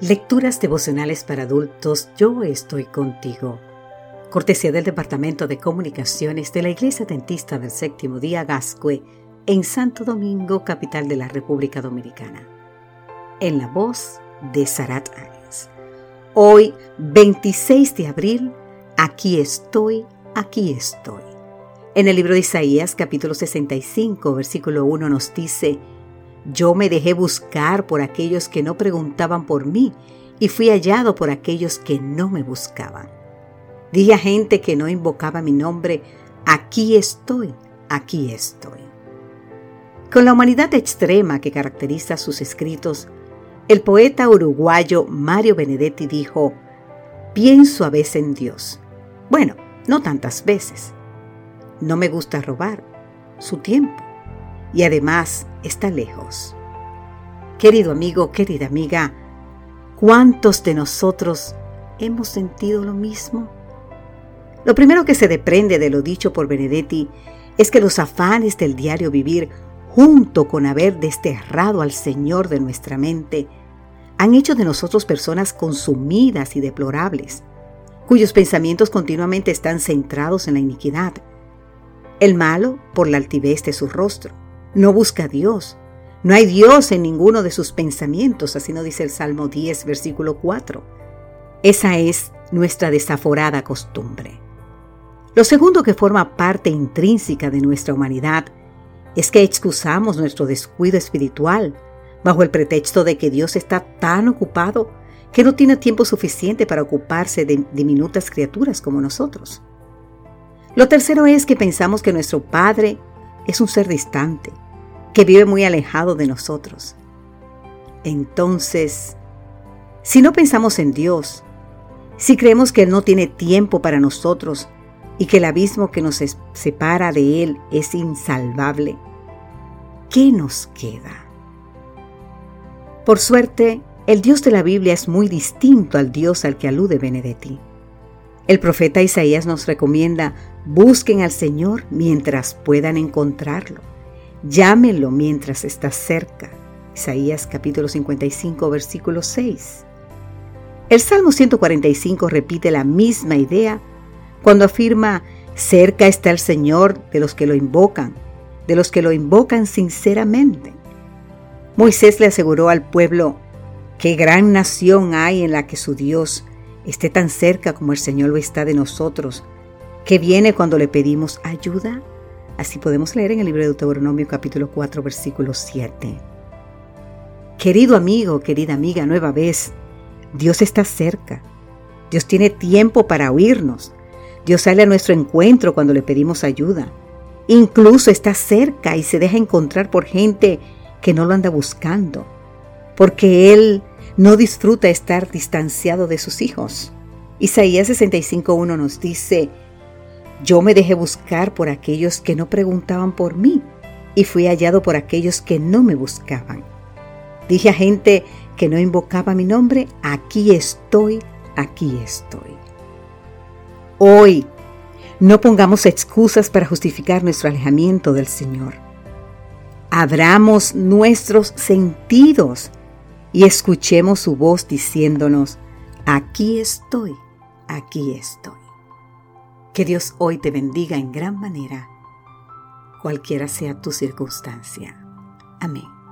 Lecturas devocionales para adultos, yo estoy contigo. Cortesía del Departamento de Comunicaciones de la Iglesia Dentista del Séptimo Día Gascue en Santo Domingo, capital de la República Dominicana. En la voz de Sarat Arias. Hoy, 26 de abril, aquí estoy, aquí estoy. En el libro de Isaías, capítulo 65, versículo 1 nos dice, yo me dejé buscar por aquellos que no preguntaban por mí y fui hallado por aquellos que no me buscaban. Dije a gente que no invocaba mi nombre, aquí estoy, aquí estoy. Con la humanidad extrema que caracteriza sus escritos, el poeta uruguayo Mario Benedetti dijo, pienso a veces en Dios. Bueno, no tantas veces. No me gusta robar su tiempo y además está lejos. Querido amigo, querida amiga, ¿cuántos de nosotros hemos sentido lo mismo? Lo primero que se deprende de lo dicho por Benedetti es que los afanes del diario vivir, junto con haber desterrado al Señor de nuestra mente, han hecho de nosotros personas consumidas y deplorables, cuyos pensamientos continuamente están centrados en la iniquidad. El malo por la altivez de su rostro, no busca a Dios. No hay Dios en ninguno de sus pensamientos, así nos dice el Salmo 10, versículo 4. Esa es nuestra desaforada costumbre. Lo segundo que forma parte intrínseca de nuestra humanidad es que excusamos nuestro descuido espiritual bajo el pretexto de que Dios está tan ocupado que no tiene tiempo suficiente para ocuparse de diminutas criaturas como nosotros. Lo tercero es que pensamos que nuestro Padre es un ser distante, que vive muy alejado de nosotros. Entonces, si no pensamos en Dios, si creemos que Él no tiene tiempo para nosotros y que el abismo que nos separa de Él es insalvable, ¿qué nos queda? Por suerte, el Dios de la Biblia es muy distinto al Dios al que alude Benedetti. El profeta Isaías nos recomienda busquen al Señor mientras puedan encontrarlo. Llámenlo mientras está cerca. Isaías capítulo 55 versículo 6. El Salmo 145 repite la misma idea cuando afirma, cerca está el Señor de los que lo invocan, de los que lo invocan sinceramente. Moisés le aseguró al pueblo, qué gran nación hay en la que su Dios esté tan cerca como el Señor lo está de nosotros, que viene cuando le pedimos ayuda Así podemos leer en el libro de Deuteronomio capítulo 4 versículo 7. Querido amigo, querida amiga, nueva vez, Dios está cerca. Dios tiene tiempo para oírnos. Dios sale a nuestro encuentro cuando le pedimos ayuda. Incluso está cerca y se deja encontrar por gente que no lo anda buscando, porque Él no disfruta estar distanciado de sus hijos. Isaías 65.1 nos dice, yo me dejé buscar por aquellos que no preguntaban por mí y fui hallado por aquellos que no me buscaban. Dije a gente que no invocaba mi nombre, aquí estoy, aquí estoy. Hoy, no pongamos excusas para justificar nuestro alejamiento del Señor. Abramos nuestros sentidos y escuchemos su voz diciéndonos, aquí estoy, aquí estoy. Que Dios hoy te bendiga en gran manera, cualquiera sea tu circunstancia. Amén.